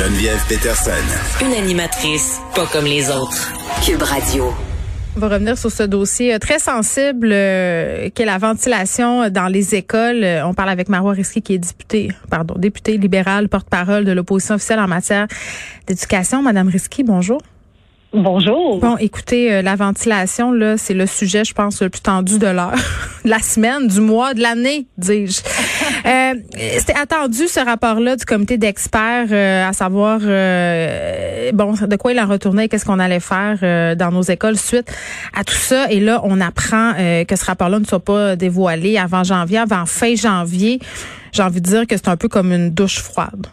Geneviève Peterson. Une animatrice pas comme les autres. Cube Radio. On va revenir sur ce dossier euh, très sensible euh, qu'est la ventilation dans les écoles. Euh, on parle avec Marois Risky qui est député, pardon, député libéral, porte-parole de l'opposition officielle en matière d'éducation. Madame Risky, bonjour. Bonjour. Bon, écoutez, euh, la ventilation, là, c'est le sujet, je pense, le plus tendu de l'heure, de la semaine, du mois, de l'année, dis-je. euh, C'était attendu, ce rapport-là du comité d'experts, euh, à savoir, euh, bon, de quoi il en retournait, qu'est-ce qu'on allait faire euh, dans nos écoles suite à tout ça. Et là, on apprend que ce rapport-là ne soit pas dévoilé avant janvier, avant fin janvier. J'ai envie de dire que c'est un peu comme une douche froide.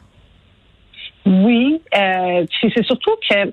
Oui, euh, c'est surtout que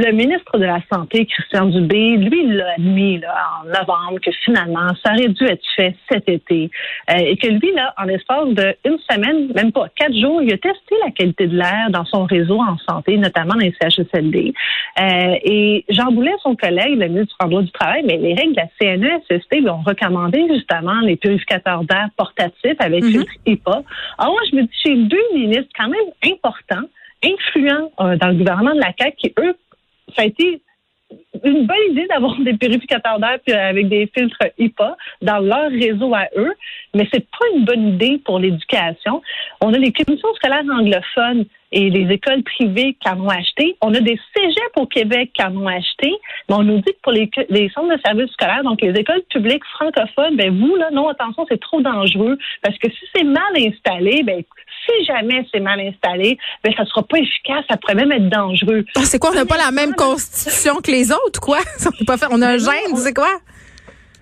le ministre de la Santé, Christian Dubé, lui, l'a admis là, en novembre que finalement, ça aurait dû être fait cet été. Euh, et que lui, là, en l'espace d'une semaine, même pas quatre jours, il a testé la qualité de l'air dans son réseau en santé, notamment dans les CHSLD. Euh, et Jean Boulet, son collègue, le ministre du droit du Travail, mais les règles de la CNESST lui ont recommandé justement les purificateurs d'air portatifs avec filtre HEPA. Alors moi, je me dis, j'ai deux ministres quand même importants, influents euh, dans le gouvernement de la CAQ qui, eux, ça a été une bonne idée d'avoir des purificateurs d'air puis avec des filtres HEPA dans leur réseau à eux, mais c'est pas une bonne idée pour l'éducation. On a les commissions scolaires anglophones et les écoles privées qui en ont acheté. On a des cégeps au Québec qui en ont acheté, mais on nous dit que pour les, les centres de services scolaires, donc les écoles publiques francophones, ben vous, là, non, attention, c'est trop dangereux parce que si c'est mal installé, ben si jamais c'est mal installé, ben ça sera pas efficace, ça pourrait même être dangereux. Ah, c'est quoi, on n'a pas la même constitution que les autres, quoi? On, pas on a un gène, c'est quoi?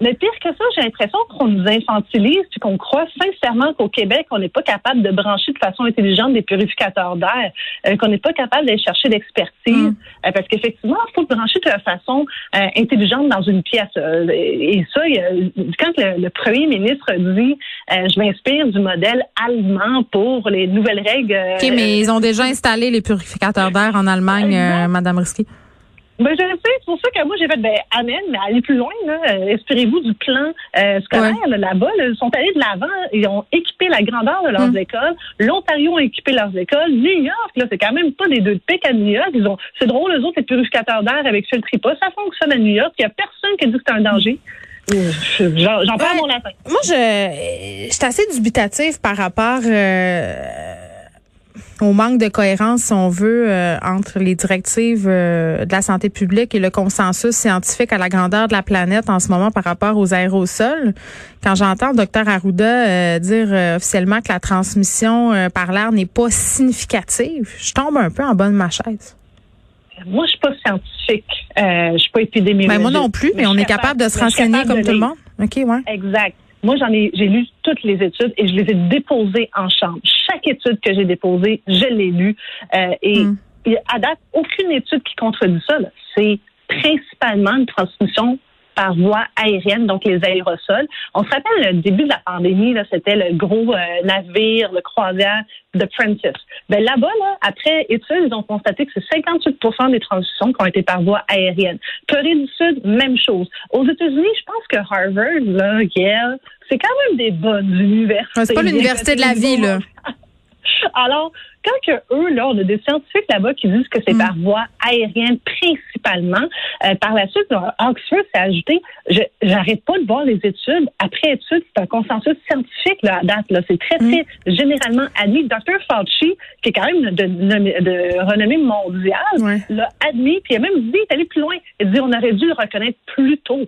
Mais pire que ça, j'ai l'impression qu'on nous infantilise puis qu'on croit sincèrement qu'au Québec, on n'est pas capable de brancher de façon intelligente des purificateurs d'air, euh, qu'on n'est pas capable d'aller chercher l'expertise. Mm. Euh, parce qu'effectivement, il faut le brancher de façon euh, intelligente dans une pièce. Euh, et ça, il y a- quand le, le premier ministre dit euh, je m'inspire du modèle allemand pour les nouvelles règles. euh, OK, mais ils ont déjà installé les purificateurs d'air en Allemagne, euh, Madame Risky. Ben, je sais, c'est pour ça que moi, j'ai fait, ben, amen, mais allez plus loin, là. Euh, Inspirez-vous du plan euh, scolaire, Ouais. là, là-bas. là. Ils sont allés de l'avant. Ils ont équipé la grandeur de leurs Mm. écoles. L'Ontario a équipé leurs écoles. New York, là, c'est quand même pas des deux de pique à New York. Ils ont, c'est drôle, eux autres, les purificateurs d'air avec filtre HEPA. Ça fonctionne à New York. Il y a personne qui a dit que c'est un danger. Euh, J'en, Ouais. mon latin. Moi, je, je suis assez dubitative par rapport euh, au manque de cohérence, si on veut, euh, entre les directives euh, de la santé publique et le consensus scientifique à la grandeur de la planète en ce moment par rapport aux aérosols. Quand j'entends le docteur Arruda euh, dire officiellement que la transmission par l'air n'est pas significative, je tombe un peu en bas de ma chaise. Moi, je suis pas scientifique. Je suis pas épidémiologiste. Ben, moi non plus, mais on est capable de se renseigner comme de tout le monde. OK, ouais. Exact. Moi, j'en ai, j'ai lu toutes les études et je les ai déposées en chambre. Chaque étude que j'ai déposée, je l'ai lue. Euh, et Mm. à date, aucune étude qui contredit ça. C'est principalement une transmission par voie aérienne, donc les aérosols. On se rappelle le début de la pandémie, là, c'était le gros euh, navire, le croisière de Princess. Ben là-bas, là, après études, ils ont constaté que c'est 58% des transmissions qui ont été par voie aérienne. Corée du Sud, même chose. Aux États-Unis, je pense que Harvard, là, Yale, c'est quand même des bonnes universités. C'est pas l'université de la vie, là. Alors, quand que eux, là, on a des scientifiques là-bas qui disent que c'est Mm. par voie aérienne principalement, euh, par la suite, Oxford s'est ajouté, j'arrête pas de voir les études. Après études, c'est un consensus scientifique là, à date. Là. C'est très, Mm. très généralement admis. Dr. Fauci, qui est quand même de, de, de renommée mondiale, Ouais. l'a admis, puis il a même dit, il est allé plus loin. Il dit, on aurait dû le reconnaître plus tôt.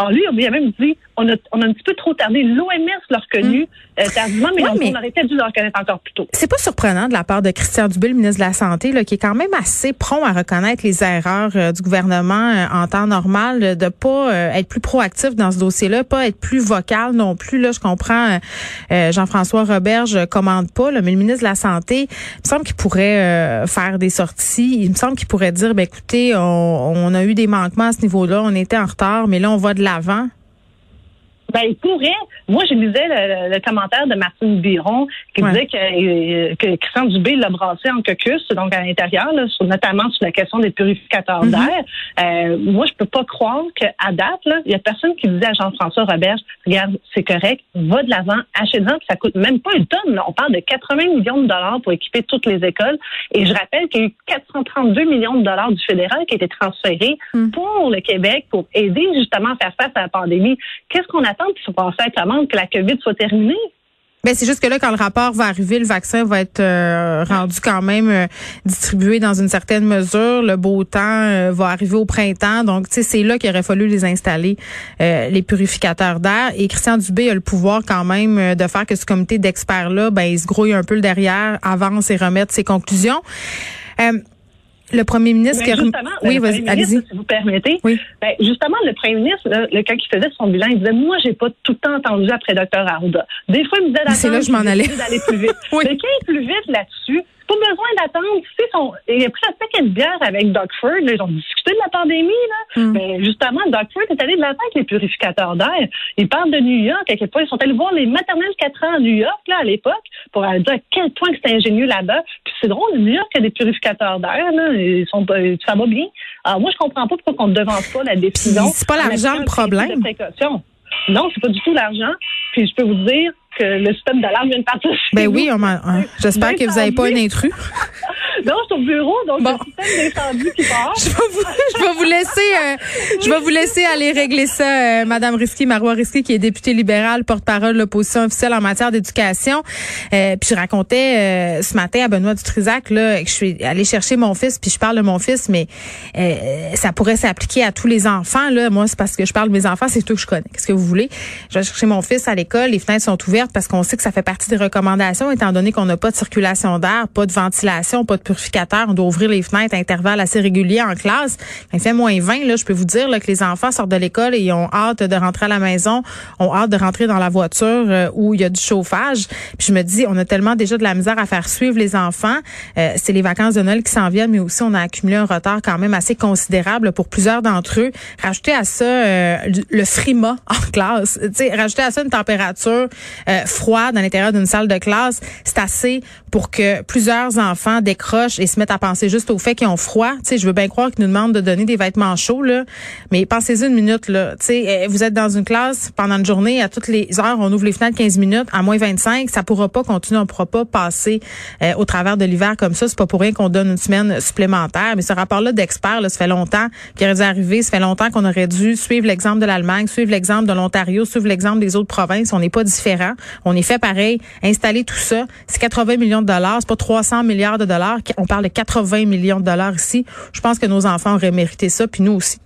Alors lui, il a même dit, on a, on a un petit peu trop tardé. L'OMS l'a reconnu euh, tardivement, mais, Ouais, on, mais- on aurait peut-être dû le reconnaître encore plus tôt. C'est pas surprenant de la part de Christian Dubé, le ministre de la Santé, là, qui est quand même assez prompt à reconnaître les erreurs euh, du gouvernement euh, en temps normal, euh, de pas euh, être plus proactif dans ce dossier-là, pas être plus vocal non plus. Là, je comprends, Jean-François Roberge euh, commande pas, là, mais le ministre de la Santé, il me semble qu'il pourrait euh, faire des sorties. Il me semble qu'il pourrait dire, ben écoutez, on, on a eu des manquements à ce niveau-là, on était en retard, mais là, on va de l'avant. Ben, il pourrait. Moi, je lisais le, commentaire de Martine Biron qui Ouais. disait que, euh, que Christian Dubé l'a brassé en caucus, donc à l'intérieur, là, sur- notamment sur la question des purificateurs Mhm. d'air. Euh, moi, je peux pas croire qu'à date, il y a personne qui disait à Jean-François Roberge, regarde, c'est correct, va de l'avant, achète-en, puis ça coûte même pas une tonne. là. On parle de 80 millions de dollars pour équiper toutes les écoles. Et je rappelle qu'il y a eu 432 millions de dollars du fédéral qui a été transféré Mhm. pour le Québec pour aider justement à faire face à la pandémie. Qu'est-ce qu'on attend commande que la COVID soit terminée? Ben c'est juste que là, quand le rapport va arriver, le vaccin va être euh, rendu quand même euh, distribué dans une certaine mesure. Le beau temps euh, va arriver au printemps. Donc, tu sais, c'est là qu'il aurait fallu les installer, les purificateurs d'air. Et Christian Dubé a le pouvoir quand même de faire que ce comité d'experts-là, ben, il se grouille un peu le derrière, avance et remette ses conclusions. Le premier ministre... Qui rem- justement, oui, le premier ministre, si vous permettez, Oui. ben, justement, le premier ministre, là, le, quand il faisait son bilan, il disait, moi, j'ai pas tout le temps entendu après Dr Arruda. Des fois, il me disait c'est là que je m'en allais. d'aller plus vite. Oui. Mais il est plus vite là-dessus, pas besoin d'attendre. Tu sais, son, il a pris un paquet de bière avec Doug Ford. là, ils ont discuté de la pandémie. Là. Mm. Mais justement, Doug Ford est allé de l'avant avec les purificateurs d'air. Il parle de New York. À quel point ils sont allés voir les maternelles 4 ans à New York là, à l'époque pour aller dire à quel point c'était ingénieux là-bas. Puis c'est drôle, New York a des purificateurs d'air. Là, ils sont, pas- ça va bien. Alors moi, je comprends pas pourquoi on ne devance pas la décision. C'est pas en l'argent, le problème. Non, c'est pas du tout l'argent. Puis je peux vous dire que le système d'alarme vient de partir. Ben oui, on m'a- hein, j'espère que vous n'avez pas un intrus. Non, au bureau, donc Bon. le système d'incendie qui part. je vais vous, je vais vous laisser, euh, je vais vous laisser aller régler ça, euh, Madame Risky, Marois Risky, qui est députée libérale, porte-parole de l'opposition officielle en matière d'éducation. Euh, puis je racontais euh, ce matin à Benoît Dutrisac là que je suis allée chercher mon fils, puis je parle de mon fils, mais euh, ça pourrait s'appliquer à tous les enfants. Là, moi, c'est parce que je parle de mes enfants, c'est tout que je connais. Qu'est-ce que vous voulez? Je vais chercher mon fils à l'école, les fenêtres sont ouvertes parce qu'on sait que ça fait partie des recommandations, étant donné qu'on n'a pas de circulation d'air, pas de ventilation, pas de on doit ouvrir les fenêtres à intervalles assez réguliers en classe. Quand il fait moins 20, là, je peux vous dire là, que les enfants sortent de l'école et ils ont hâte de rentrer à la maison, ont hâte de rentrer dans la voiture euh, où il y a du chauffage. Puis je me dis, on a tellement déjà de la misère à faire suivre les enfants. Euh, c'est les vacances de Noël qui s'en viennent, mais aussi on a accumulé un retard quand même assez considérable pour plusieurs d'entre eux. Rajouter à ça euh, le frima en classe, tu sais, rajouter à ça une température euh, froide à l'intérieur d'une salle de classe, c'est assez pour que plusieurs enfants décrochent et se mettent à penser juste au fait qu'ils ont froid. Tu sais, je veux bien croire qu'ils nous demandent de donner des vêtements chauds là, mais pensez-y une minute là. Tu sais, euh, vous êtes dans une classe pendant une journée à toutes les heures, on ouvre les fenêtres 15 minutes à moins 25, ça pourra pas continuer, on pourra pas passer euh, au travers de l'hiver comme ça. C'est pas pour rien qu'on donne une semaine supplémentaire. Mais ce rapport-là d'experts, là, ça fait longtemps qu'il aurait dû arriver. Ça fait longtemps qu'on aurait dû suivre l'exemple de l'Allemagne, suivre l'exemple de l'Ontario, suivre l'exemple des autres provinces. On n'est pas différent. On est fait pareil. Installer tout ça, c'est 80 millions de dollars. C'est pas 300 milliards de dollars. On parle de 80 millions de dollars ici. Je pense que nos enfants auraient mérité ça, puis nous aussi.